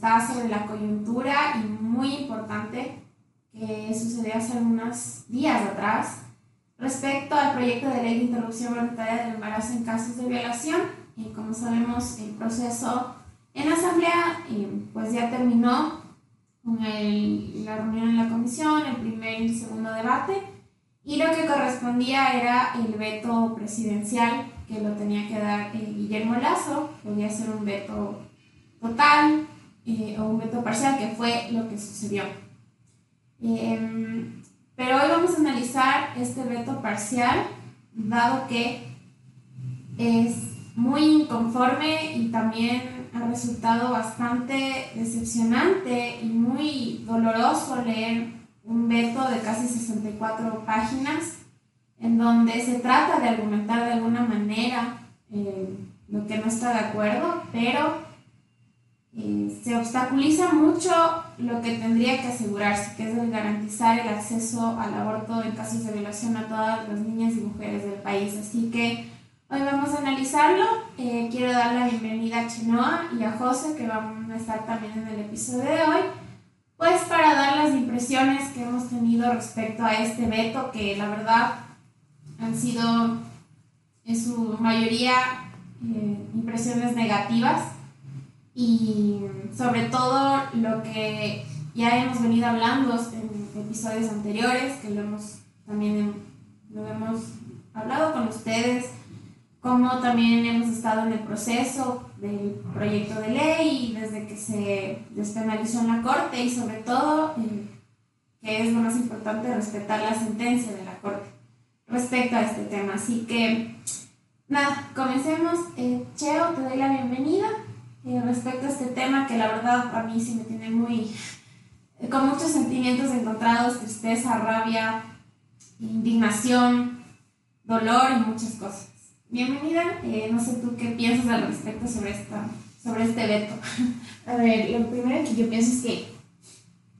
está sobre la coyuntura y muy importante que sucedió hace unos días atrás respecto al proyecto de ley de interrupción voluntaria del embarazo en casos de violación. Y como sabemos, el proceso en la asamblea eh, pues ya terminó con la reunión en la comisión, el primer y el segundo debate, y lo que correspondía era el veto presidencial que lo tenía que dar eh, Guillermo Lazo, podía ser un veto total eh, o veto parcial, que fue lo que sucedió. Em, pero hoy vamos a analizar este veto parcial, dado que es muy inconforme y también ha resultado bastante decepcionante y muy doloroso leer un veto de casi 64 páginas en donde se trata de argumentar de alguna manera eh, lo que no está de acuerdo, pero eh, se obstaculiza mucho lo que tendría que asegurarse, que es el garantizar el acceso al aborto en casos de violación a todas las niñas y mujeres del país. Así que hoy vamos a analizarlo. Eh, quiero dar la bienvenida a Chenoa y a José, que van a estar también en el episodio de hoy pues para dar las impresiones que hemos tenido respecto a este veto, que la verdad han sido en su mayoría eh, impresiones negativas y sobre todo lo que ya hemos venido hablando en episodios anteriores, que lo hemos también lo hemos hablado con ustedes, como también hemos estado en el proceso del proyecto de ley y desde que se despenalizó en la Corte y sobre todo, eh, que es lo más importante, respetar la sentencia de la Corte respecto a este tema. Así que, nada, comencemos. Eh, Cheo, te doy la bienvenida eh, respecto a este tema que la verdad a mí sí me tiene muy, con muchos sentimientos encontrados, tristeza, rabia, indignación, dolor y muchas cosas. Bienvenida, eh, no sé tú qué piensas al respecto sobre, esta, sobre este veto. A ver, lo primero que yo pienso es que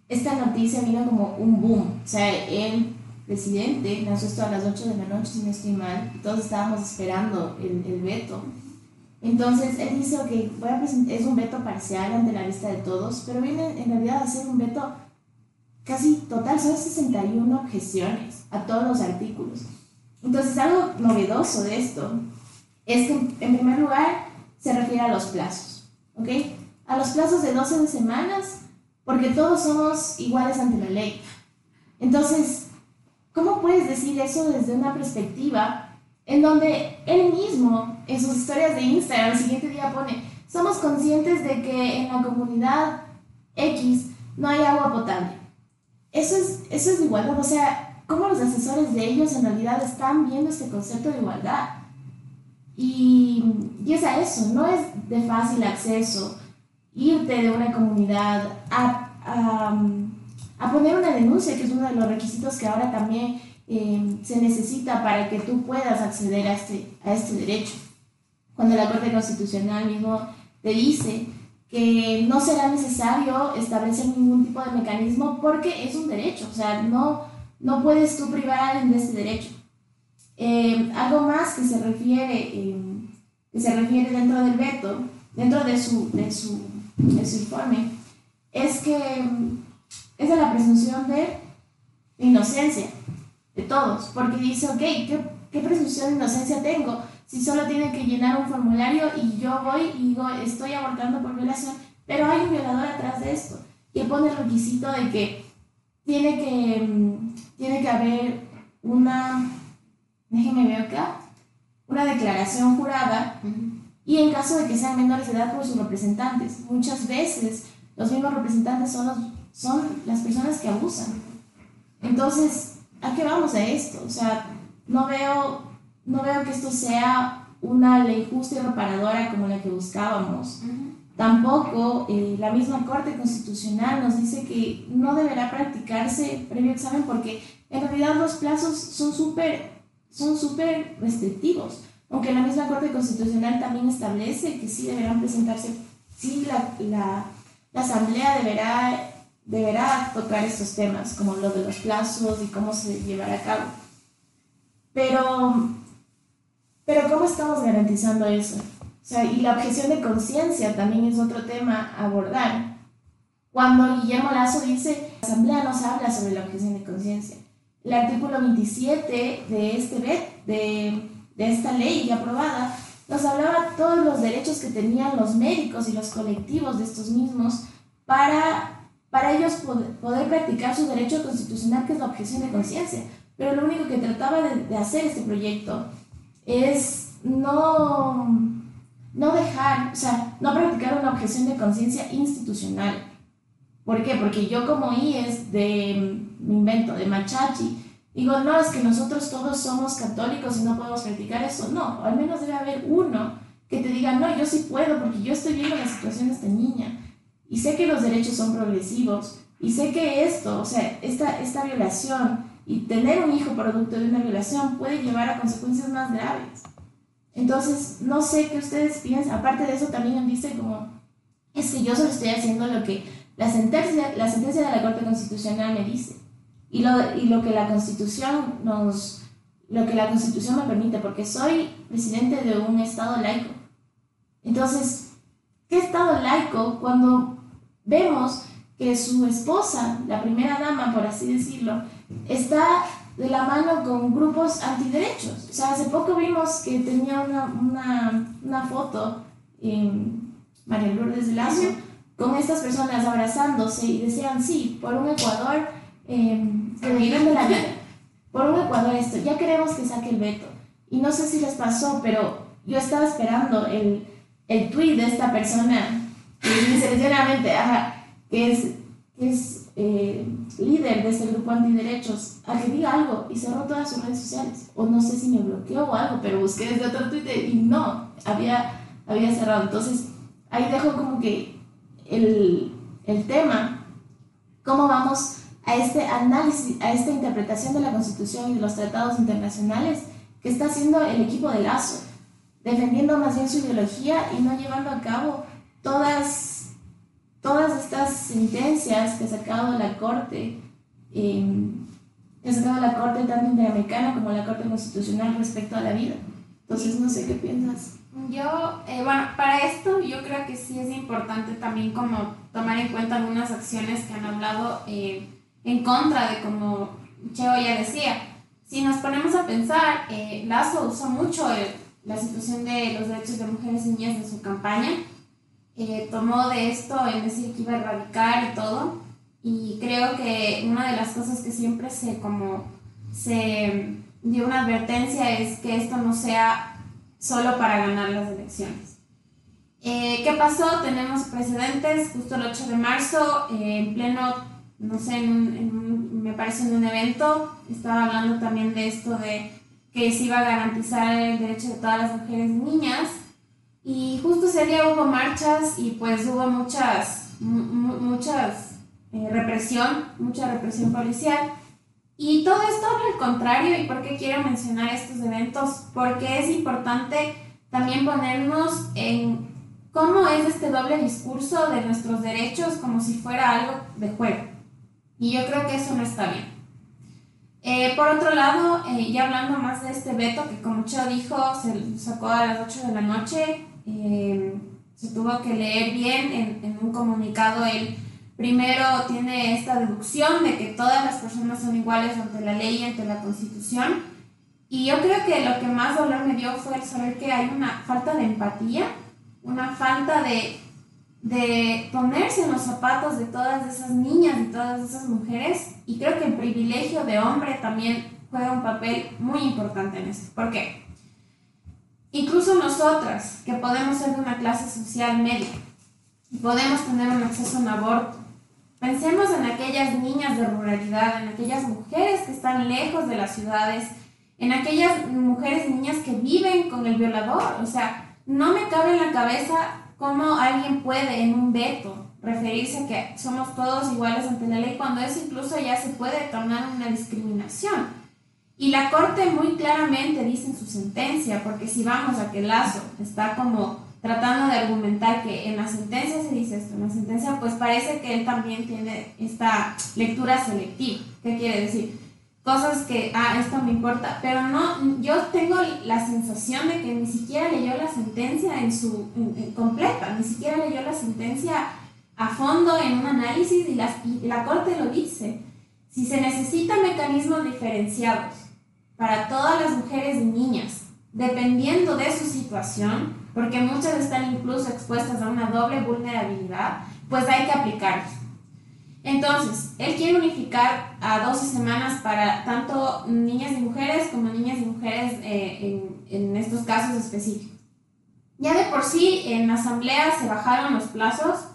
esta noticia vino como un boom. O sea, el presidente lanzó esto a las 8 de la noche, si no estoy mal, y todos estábamos esperando el, el veto. Entonces, él dice, ok, voy a es un veto parcial ante la vista de todos, pero viene en realidad a ser un veto casi total, son 61 objeciones a todos los artículos. Entonces, algo novedoso de esto es que, en primer lugar, se refiere a los plazos, ¿ok? A los plazos de 12 semanas, porque todos somos iguales ante la ley. Entonces, ¿cómo puedes decir eso desde una perspectiva en donde él mismo, en sus historias de Instagram, el siguiente día pone, somos conscientes de que en la comunidad X no hay agua potable? Eso es, eso es igualdad, o sea, cómo los asesores de ellos en realidad están viendo este concepto de igualdad. Y, y es a eso, no es de fácil acceso irte de una comunidad a, a, poner una denuncia, que es uno de los requisitos que ahora también eh, se necesita para que tú puedas acceder a este, a este derecho. Cuando la Corte Constitucional mismo te dice que no será necesario establecer ningún tipo de mecanismo porque es un derecho, o sea, no, no puedes tú privar a alguien de ese derecho. Eh, algo más que se refiere, eh, que se refiere dentro del veto, dentro de su, de su, de su informe, es que es de la presunción de inocencia de todos, porque dice, ok, ¿qué, ¿qué presunción de inocencia tengo? Si solo tienen que llenar un formulario y yo voy y digo, estoy abortando por violación, pero hay un violador atrás de esto, que pone el requisito de que tiene que, mm, tiene que haber una, déjenme ver acá, una declaración jurada y en caso de que sean menores de edad por sus representantes. Muchas veces los mismos representantes son, los, son las personas que abusan. Entonces, ¿a qué vamos a esto? O sea, no veo, no veo que esto sea una ley justa y reparadora como la que buscábamos. Tampoco eh, la misma Corte Constitucional nos dice que no deberá practicarse previo examen porque en realidad los plazos son súper son súper restrictivos. Aunque la misma Corte Constitucional también establece que sí deberán presentarse, sí la, la, la Asamblea deberá, deberá tocar estos temas, como lo de los plazos y cómo se llevará a cabo. Pero Pero ¿cómo estamos garantizando eso? O sea, y la objeción de conciencia también es otro tema a abordar. Cuando Guillermo Lazo dice, la Asamblea nos habla sobre la objeción de conciencia. El artículo 27 de, este de, de esta ley ya aprobada nos hablaba todos los derechos que tenían los médicos y los colectivos de estos mismos para, para ellos poder, practicar su derecho constitucional, que es la objeción de conciencia. Pero lo único que trataba de, hacer este proyecto es no, no dejar, o sea, no practicar una objeción de conciencia institucional. ¿Por qué? Porque yo como IES de, mi invento, de Machachi, digo, no, es que nosotros todos somos católicos y no podemos practicar eso. No, al menos debe haber uno que te diga, no, yo sí puedo porque yo estoy viendo la situación de esta niña y sé que los derechos son progresivos y sé que esto, o sea, esta, esta violación y tener un hijo producto de una violación puede llevar a consecuencias más graves. Entonces, no sé qué ustedes piensan. Aparte de eso, también dice como, es que yo solo estoy haciendo lo que la sentencia, la sentencia de la Corte Constitucional me dice. Y lo, y lo que la Constitución nos, lo que la Constitución me permite, porque soy presidente de un Estado laico. Entonces, ¿qué Estado laico cuando vemos que su esposa, la primera dama, por así decirlo, está de la mano con grupos antiderechos. O sea, hace poco vimos que tenía una, una, una foto en María Lourdes Lazo con estas personas abrazándose y decían, sí, por un Ecuador eh, que de la vida, por un Ecuador esto, ya queremos que saque el veto. Y no sé si les pasó, pero yo estaba esperando el, el tweet de esta persona sinceramente, ajá, que es, que es eh, líder de ese grupo antiderechos a que diga algo y cerró todas sus redes sociales. O no sé si me bloqueó o algo, pero busqué desde otro Twitter y no, había, había cerrado. Entonces, ahí dejo como que el, el tema, cómo vamos a este análisis, a esta interpretación de la Constitución y de los tratados internacionales que está haciendo el equipo de Lazo, defendiendo más bien su ideología y no llevando a cabo todas todas estas sentencias que ha sacado la Corte, eh, que ha sacado la Corte tanto interamericana como la Corte Constitucional respecto a la vida. Entonces, no sé qué piensas. Yo, eh, bueno, para esto yo creo que sí es importante también como tomar en cuenta algunas acciones que han hablado eh, en contra de como Cheo ya decía. Si nos ponemos a pensar, eh, Lazo usó mucho la situación de los derechos de mujeres y niñas en su campaña eh, tomó de esto en decir que iba a erradicar y todo. Y creo que una de las cosas que siempre se como se dio una advertencia es que esto no sea solo para ganar las elecciones. Eh, ¿Qué pasó? Tenemos precedentes, justo el 8 de marzo, eh, en pleno, no sé, en me parece en un evento, estaba hablando también de esto de que se iba a garantizar el derecho de todas las mujeres y niñas, y justo ese día hubo marchas y pues hubo muchas, muchas eh, represión, mucha represión policial. Y todo esto al contrario, ¿y por qué quiero mencionar estos eventos? Porque es importante también ponernos en cómo es este doble discurso de nuestros derechos como si fuera algo de juego. Y yo creo que eso no está bien. Eh, por otro lado, eh, ya hablando más de este veto, que como Cheo dijo, se sacó a las 8 de la noche, eh, se tuvo que leer bien en, en, un comunicado. Él primero tiene esta deducción de que todas las personas son iguales ante la ley y ante la constitución. Y yo creo que lo que más dolor me dio fue el saber que hay una falta de empatía, una falta de, de ponerse en los zapatos de todas esas niñas y todas esas mujeres. Y creo que el privilegio de hombre también juega un papel muy importante en esto. ¿Por qué? Incluso nosotras, que podemos ser de una clase social media, podemos tener un acceso a un aborto. Pensemos en aquellas niñas de ruralidad, en aquellas mujeres que están lejos de las ciudades, en aquellas mujeres niñas que viven con el violador. O sea, no me cabe en la cabeza cómo alguien puede en un veto referirse a que somos todos iguales ante la ley cuando eso incluso ya se puede tornar una discriminación. Y la Corte muy claramente dice en su sentencia, porque si vamos a que Lazo está como tratando de argumentar que en la sentencia se dice esto, en la sentencia pues parece que él también tiene esta lectura selectiva. ¿Qué quiere decir? Cosas que, ah, esto me importa, pero no, yo tengo la sensación de que ni siquiera leyó la sentencia en su completa, ni siquiera leyó la sentencia a fondo en un análisis y, y la Corte lo dice. Si se necesitan mecanismos diferenciados para todas las mujeres y niñas, dependiendo de su situación, porque muchas están incluso expuestas a una doble vulnerabilidad, pues hay que aplicarlos. Entonces, él quiere unificar a 12 semanas para tanto niñas y mujeres como niñas y mujeres eh, en, en, estos casos específicos. Ya de por sí en la asamblea se bajaron los plazos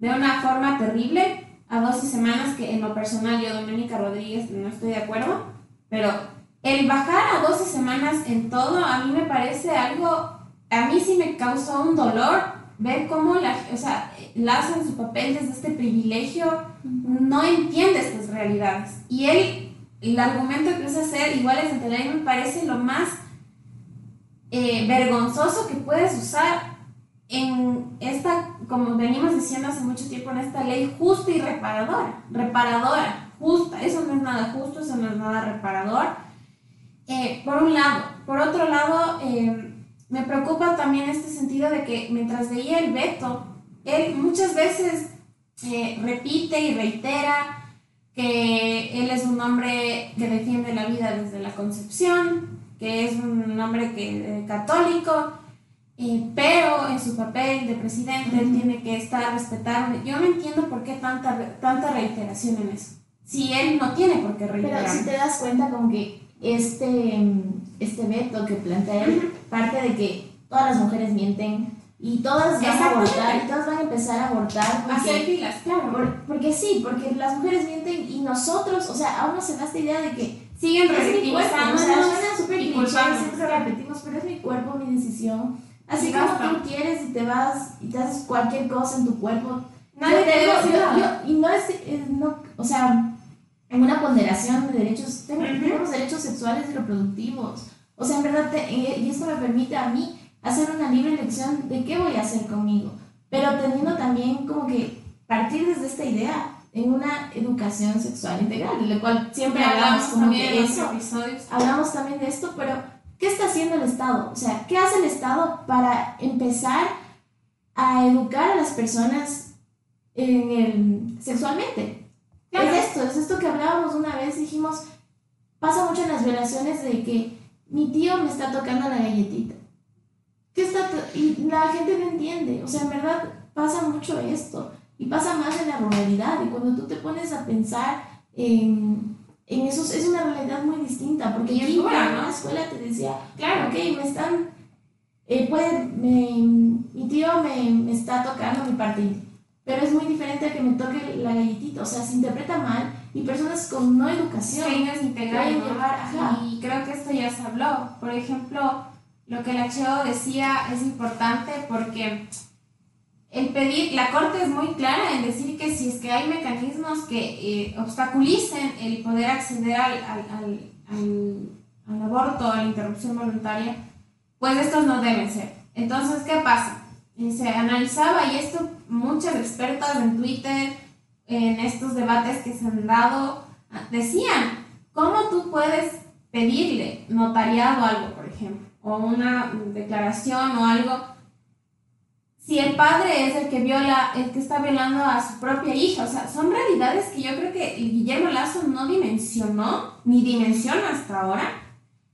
de una forma terrible a 12 semanas, que en lo personal yo, Doménica Rodríguez, no estoy de acuerdo, pero el bajar a 12 semanas en todo a mí me parece algo, a mí sí me causó un dolor ver cómo la, o sea, Lazo en su papel desde este privilegio no entiende estas realidades. Y él, el argumento que usa ser iguales entre ley me parece lo más eh, vergonzoso que puedes usar en esta, como venimos diciendo hace mucho tiempo, en esta ley justa y reparadora. Reparadora, justa. Eso no es nada justo, eso no es nada reparador. Eh, por un lado. Por otro lado, eh, me preocupa también este sentido de que mientras veía el veto, él muchas veces eh, repite y reitera que él es un hombre que defiende la vida desde la concepción, que es un hombre que, eh, católico, eh, pero en su papel de presidente él tiene que estar respetando. Yo no entiendo por qué tanta, tanta reiteración en eso. Si él no tiene por qué reiterar. Pero si te das cuenta como que este, este veto que plantea él parte de que todas las mujeres mienten, y todas van a abortar, y todas van a empezar a abortar. Hacer filas, claro. porque sí, porque las mujeres mienten y nosotros, o sea, aún no se da esta idea de que siguen revictimizando. O sea, suena súper siempre repetimos, pero es mi cuerpo, mi decisión. Así como tú quieres y te vas y te haces cualquier cosa en tu cuerpo. Nadie te debe Y no es, no, o sea, en una ponderación de derechos, tenemos derechos sexuales y reproductivos. O sea, en verdad, y esto me permite a mí hacer una libre elección de qué voy a hacer conmigo, pero teniendo también como que partir desde esta idea en una educación sexual integral, de la cual siempre hablamos como que eso, hablamos también de esto, pero ¿qué está haciendo el Estado? O sea, ¿qué hace el Estado para empezar a educar a las personas en el, sexualmente? Es esto, es esto que hablábamos una vez, dijimos, pasa mucho en las violaciones de que mi tío me está tocando la galletita. ¿Qué está y la gente no entiende, o sea, en verdad pasa mucho esto y pasa más en la ruralidad y cuando tú te pones a pensar en, en eso es una realidad muy distinta porque yo en la escuela te decía, claro, ok, me están, eh, puede, mi tío me, me, está tocando mi parte pero es muy diferente a que me toque la galletita, o sea, se interpreta mal y personas con no educación. integral, y creo que esto ya se habló, por ejemplo lo que la Cheo decía es importante porque el pedir, la Corte es muy clara en decir que si es que hay mecanismos que eh, obstaculicen el poder acceder al, al, al, aborto, a la interrupción voluntaria, pues estos no deben ser. Entonces, ¿qué pasa? se analizaba, y esto muchas expertas en Twitter, en estos debates que se han dado, decían, ¿cómo tú puedes pedirle notariado algo, por ejemplo? o una declaración o algo, si el padre es el que viola, el que está violando a su propia hija, o sea, son realidades que yo creo que Guillermo Lazo no dimensionó, ni dimensiona hasta ahora,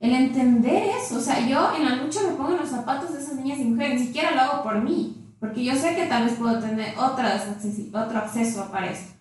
el entender eso, o sea, yo en la lucha me pongo en los zapatos de esas niñas y mujeres, ni siquiera lo hago por mí, porque yo sé que tal vez puedo tener otras, otro acceso para eso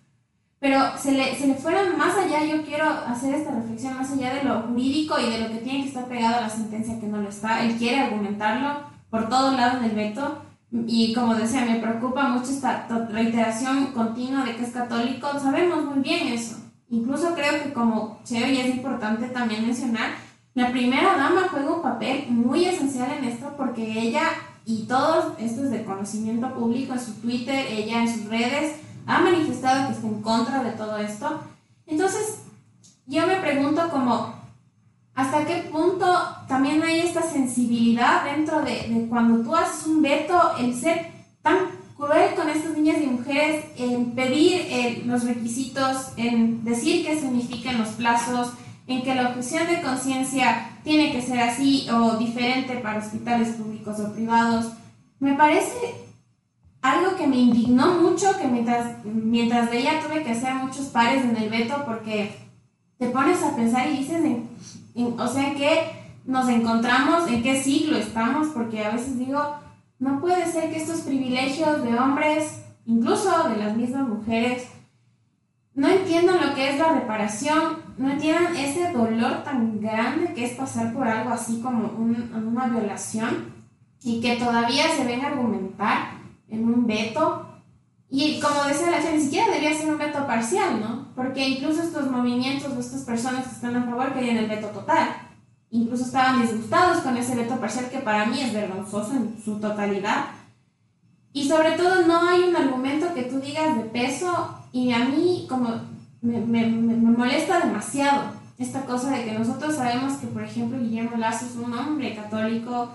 pero se le, se le fueron más allá, yo quiero hacer esta reflexión más allá de lo jurídico y de lo que tiene que estar pegado a la sentencia que no lo está. Él quiere argumentarlo por todos lados del veto y como decía, me preocupa mucho esta reiteración continua de que es católico. Sabemos muy bien eso. Incluso creo que como Cheo y es importante también mencionar, la primera dama juega un papel muy esencial en esto porque ella y todos estos de conocimiento público en su Twitter, ella en sus redes, ha manifestado que está en contra de todo esto. Entonces, yo me pregunto como, ¿hasta qué punto también hay esta sensibilidad dentro de, cuando tú haces un veto, el ser tan cruel con estas niñas y mujeres, en pedir eh, los requisitos, en decir qué significan los plazos, en que la objeción de conciencia tiene que ser así o diferente para hospitales públicos o privados, me parece algo que me indignó mucho, que mientras, mientras veía tuve que hacer muchos pares en el veto porque te pones a pensar y dices, o sea, que nos encontramos, en qué siglo estamos, porque a veces digo, no puede ser que estos privilegios de hombres, incluso de las mismas mujeres, no entiendan lo que es la reparación, no entiendan ese dolor tan grande que es pasar por algo así como una violación y que todavía se ven a argumentar en un veto. Y como decía la ni siquiera debería ser un veto parcial, ¿no? Porque incluso estos movimientos o estas personas que están a favor querían el veto total. Incluso estaban disgustados con ese veto parcial que para mí es vergonzoso en su totalidad. Y sobre todo no hay un argumento que tú digas de peso y a mí como me, me, me molesta demasiado esta cosa de que nosotros sabemos que, por ejemplo, Guillermo Lazo es un hombre católico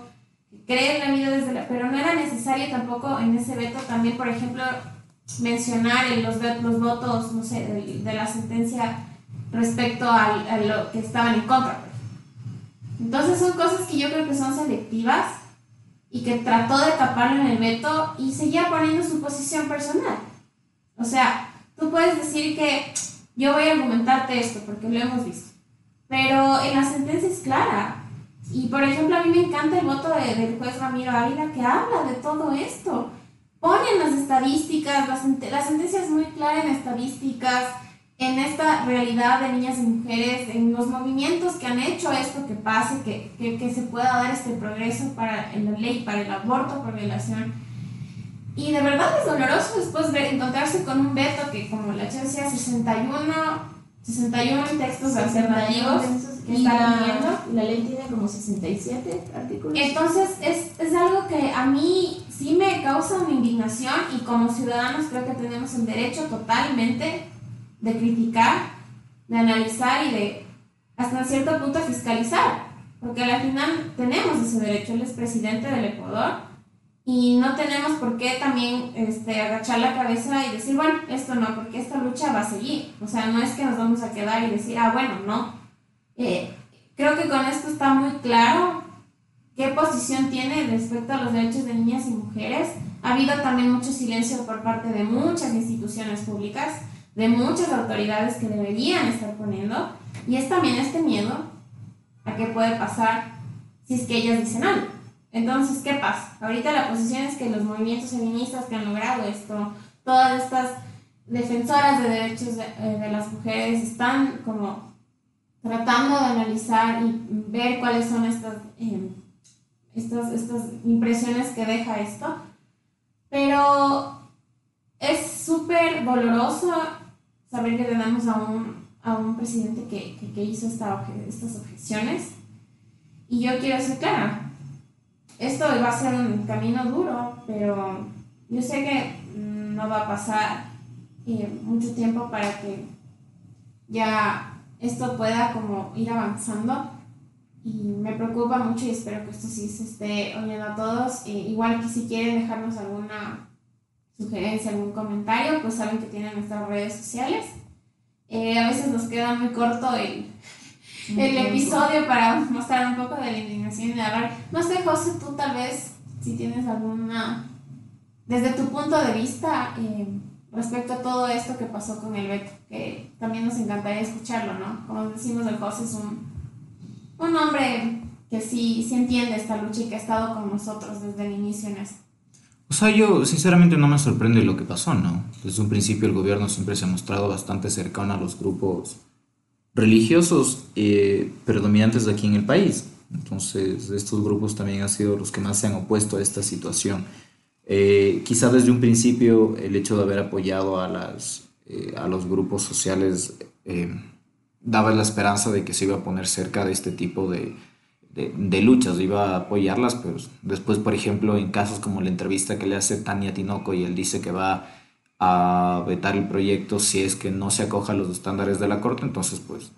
cree en la vida desde la... Pero no era necesario tampoco en ese veto también, por ejemplo, mencionar los, los votos, no sé, de, la sentencia respecto a, lo que estaban en contra. Entonces son cosas que yo creo que son selectivas y que trató de taparlo en el veto y seguía poniendo su posición personal. O sea, tú puedes decir que yo voy a argumentarte esto porque lo hemos visto, pero en la sentencia es clara. Y por ejemplo, a mí me encanta el voto de, del juez Ramiro Ávila que habla de todo esto. Ponen las estadísticas, la, la sentencia es muy clara en estadísticas, en esta realidad de niñas y mujeres, en los movimientos que han hecho esto que pase, que, que, que se pueda dar este progreso para la ley, para el aborto por violación. Y de verdad es doloroso después ver, encontrarse con un veto que, como la chica decía, 61, 61 textos alternativos que y la, la ley tiene como 67 artículos. Entonces, es, es algo que a mí sí me causa una indignación y como ciudadanos creo que tenemos el derecho totalmente de criticar, de analizar y de hasta cierto punto fiscalizar, porque al final tenemos ese derecho, él es presidente del Ecuador y no tenemos por qué también este, agachar la cabeza y decir, bueno, esto no, porque esta lucha va a seguir, o sea, no es que nos vamos a quedar y decir, ah, bueno, no, eh, creo que con esto está muy claro qué posición tiene respecto a los derechos de niñas y mujeres. Ha habido también mucho silencio por parte de muchas instituciones públicas, de muchas autoridades que deberían estar poniendo, y es también este miedo a qué puede pasar si es que ellas dicen algo. Entonces, ¿qué pasa? Ahorita la posición es que los movimientos feministas que han logrado esto, todas estas defensoras de derechos de, eh, las mujeres están como tratando de analizar y ver cuáles son estas, eh, estas, estas impresiones que deja esto. Pero es súper doloroso saber que tenemos a un, a un presidente que, que, hizo esta estas objeciones. Y yo quiero ser clara, esto va a ser un camino duro, pero yo sé que no va a pasar mucho tiempo para que ya esto pueda como ir avanzando y me preocupa mucho y espero que esto sí se esté oyendo a todos. Eh, igual que si quieren dejarnos alguna sugerencia, algún comentario, pues saben que tienen nuestras redes sociales. Eh, a veces nos queda muy corto el, el episodio para mostrar un poco de la indignación y de hablar. No sé, José, tú tal vez, si tienes alguna, desde tu punto de vista, eh, respecto a todo esto que pasó con el veto, que también nos encantaría escucharlo, ¿no? Como decimos, el José es un, un hombre que sí, sí entiende esta lucha y que ha estado con nosotros desde el inicio en esto. O sea, yo sinceramente no me sorprende lo que pasó, ¿no? Desde un principio el gobierno siempre se ha mostrado bastante cercano a los grupos religiosos eh, predominantes de aquí en el país. Entonces, estos grupos también han sido los que más se han opuesto a esta situación. Eh, quizá desde un principio el hecho de haber apoyado a, las, eh, a los grupos sociales eh, daba la esperanza de que se iba a poner cerca de este tipo de, de, luchas, iba a apoyarlas, pero después, por ejemplo, en casos como la entrevista que le hace Tania Tinoco y él dice que va a vetar el proyecto si es que no se acoja a los estándares de la Corte, entonces pues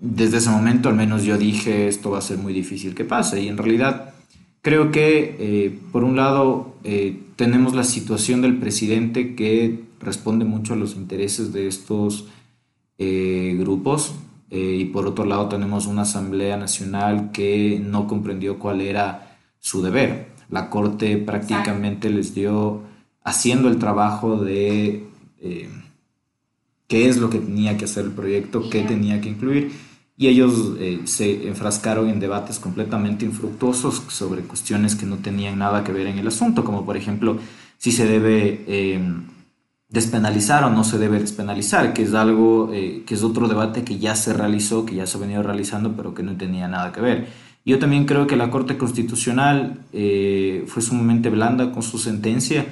desde ese momento al menos yo dije esto va a ser muy difícil que pase. Y en realidad Creo que, eh, por un lado, eh, tenemos la situación del presidente que responde mucho a los intereses de estos eh, grupos y por otro lado tenemos una Asamblea Nacional que no comprendió cuál era su deber. La Corte prácticamente les dio haciendo el trabajo de qué es lo que tenía que hacer el proyecto, qué tenía que incluir y ellos eh, se enfrascaron en debates completamente infructuosos sobre cuestiones que no tenían nada que ver en el asunto, como por ejemplo si se debe em, despenalizar o no se debe despenalizar, que es algo, eh, que es otro debate que ya se realizó, que ya se ha venido realizando, pero que no tenía nada que ver. Yo también creo que la Corte Constitucional eh, fue sumamente blanda con su sentencia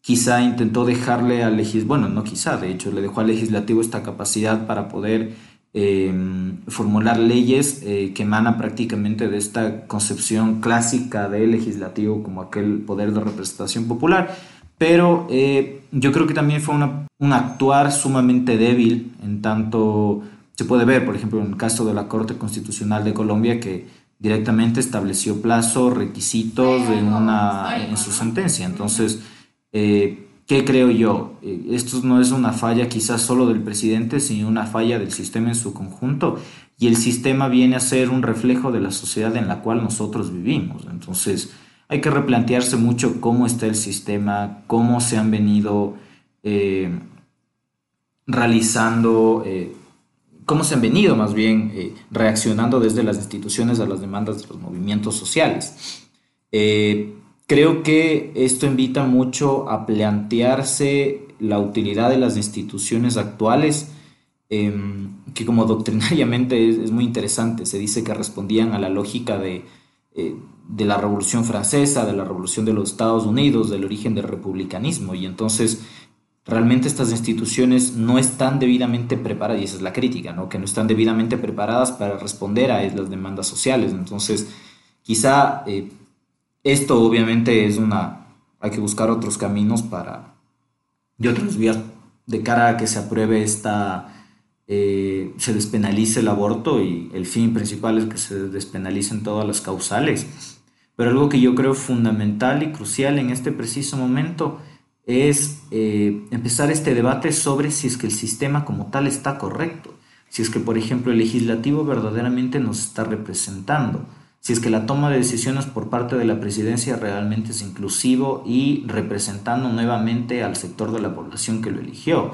quizá intentó dejarle al legislativo, bueno, no quizá, de hecho, le dejó al legislativo esta capacidad para poder em, formular leyes eh, que emanan prácticamente de esta concepción clásica del legislativo como aquel poder de representación popular, pero eh, yo creo que también fue un actuar sumamente débil en tanto se puede ver, por ejemplo, en el caso de la Corte Constitucional de Colombia que directamente estableció plazo, requisitos en, una, en su sentencia. Entonces, eh, ¿Qué creo yo? Eh, esto no es una falla quizás solo del presidente, sino una falla del sistema en su conjunto. Y el sistema viene a ser un reflejo de la sociedad en la cual nosotros vivimos. Entonces, hay que replantearse mucho cómo está el sistema, cómo se han venido eh, realizando, cómo se han venido más bien reaccionando desde las instituciones a las demandas de los movimientos sociales. Creo que esto invita mucho a plantearse la utilidad de las instituciones actuales, em, que como doctrinariamente es, muy interesante. Se dice que respondían a la lógica de, eh, de la Revolución Francesa, de la Revolución de los Estados Unidos, del origen del republicanismo. Y entonces realmente estas instituciones no están debidamente preparadas, y esa es la crítica, ¿no? que no están debidamente preparadas para responder a las demandas sociales. Entonces, quizá eh, esto obviamente es una, hay que buscar otros caminos para, y otras vías de cara a que se apruebe esta, eh, se despenalice el aborto y el fin principal es que se despenalicen todas las causales. Pero algo que yo creo fundamental y crucial en este preciso momento es eh, empezar este debate sobre si es que el sistema como tal está correcto, si es que, por ejemplo, el legislativo verdaderamente nos está representando si es que la toma de decisiones por parte de la presidencia realmente es inclusivo y representando nuevamente al sector de la población que lo eligió.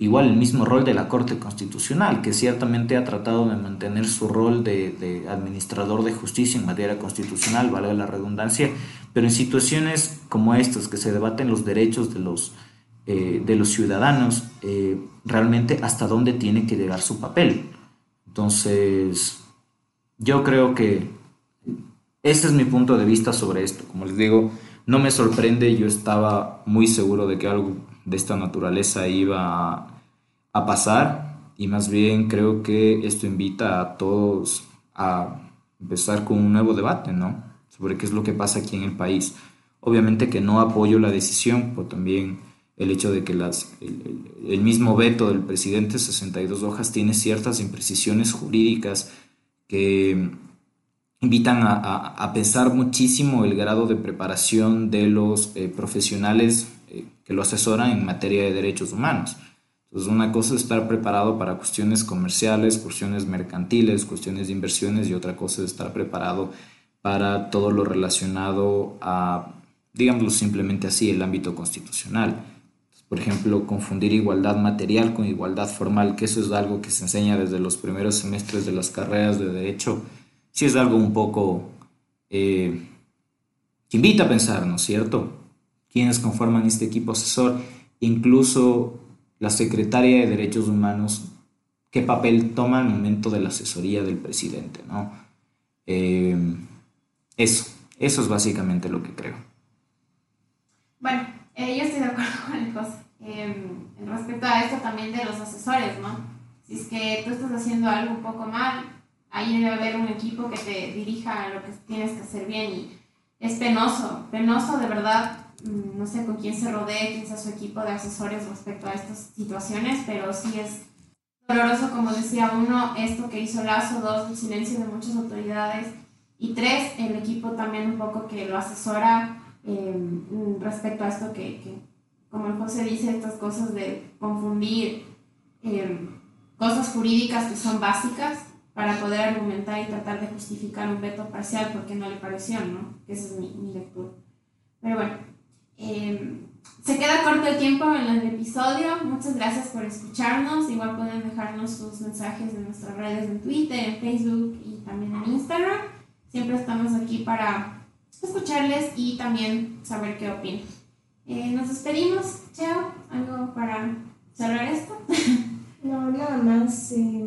Igual el mismo rol de la Corte Constitucional, que ciertamente ha tratado de mantener su rol de, administrador de justicia en materia constitucional, vale la redundancia, pero en situaciones como estas, que se debaten los derechos de los, eh, de los ciudadanos, eh, realmente hasta dónde tiene que llegar su papel. Entonces, yo creo que este es mi punto de vista sobre esto. Como les digo, no me sorprende, yo estaba muy seguro de que algo de esta naturaleza iba a, pasar y más bien creo que esto invita a todos a empezar con un nuevo debate, ¿no? Sobre qué es lo que pasa aquí en el país. Obviamente que no apoyo la decisión, pero también el hecho de que el, mismo veto del presidente 62 hojas tiene ciertas imprecisiones jurídicas que invitan a, pensar muchísimo el grado de preparación de los eh, profesionales eh, que lo asesoran en materia de derechos humanos. Entonces, una cosa es estar preparado para cuestiones comerciales, cuestiones mercantiles, cuestiones de inversiones y otra cosa es estar preparado para todo lo relacionado a, digámoslo simplemente así, el ámbito constitucional. Por ejemplo, confundir igualdad material con igualdad formal, que eso es algo que se enseña desde los primeros semestres de las carreras de derecho sí es algo un poco eh, que invita a pensar, ¿no es cierto? ¿Quiénes conforman este equipo asesor? Incluso la secretaria de Derechos Humanos, ¿qué papel toma el momento de la asesoría del presidente? ¿no? Eh, eso, eso es básicamente lo que creo. Bueno, eh, yo estoy de acuerdo con José. respecto a esto también de los asesores, ¿no? Si es que tú estás haciendo algo un poco mal, ahí debe haber un equipo que te dirija a lo que tienes que hacer bien y es penoso, penoso de verdad, no sé con quién se rodee, quién sea su equipo de asesores respecto a estas situaciones, pero sí es doloroso, como decía uno, esto que hizo Lazo, dos, el silencio de muchas autoridades y tres, el equipo también un poco que lo asesora em, respecto a esto que, que, como el José dice, estas cosas de confundir eh, cosas jurídicas que son básicas para poder argumentar y tratar de justificar un veto parcial porque no le pareció, ¿no? Esa es mi, mi lectura. Pero bueno, eh, se queda corto el tiempo en el episodio. Muchas gracias por escucharnos. Igual pueden dejarnos sus mensajes en nuestras redes en Twitter, en Facebook y también en Instagram. Siempre estamos aquí para escucharles y también saber qué opinan. Eh, nos despedimos. Chao. ¿Algo para cerrar esto? No, nada más. eh,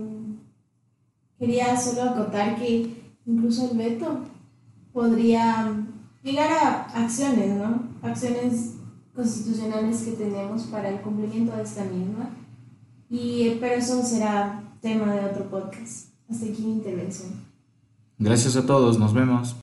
quería solo acotar que incluso el veto podría llegar a acciones, ¿no? Acciones constitucionales que tenemos para el cumplimiento de esta misma. Y, eh, pero eso será tema de otro podcast. Hasta aquí mi intervención. Gracias a todos, nos vemos.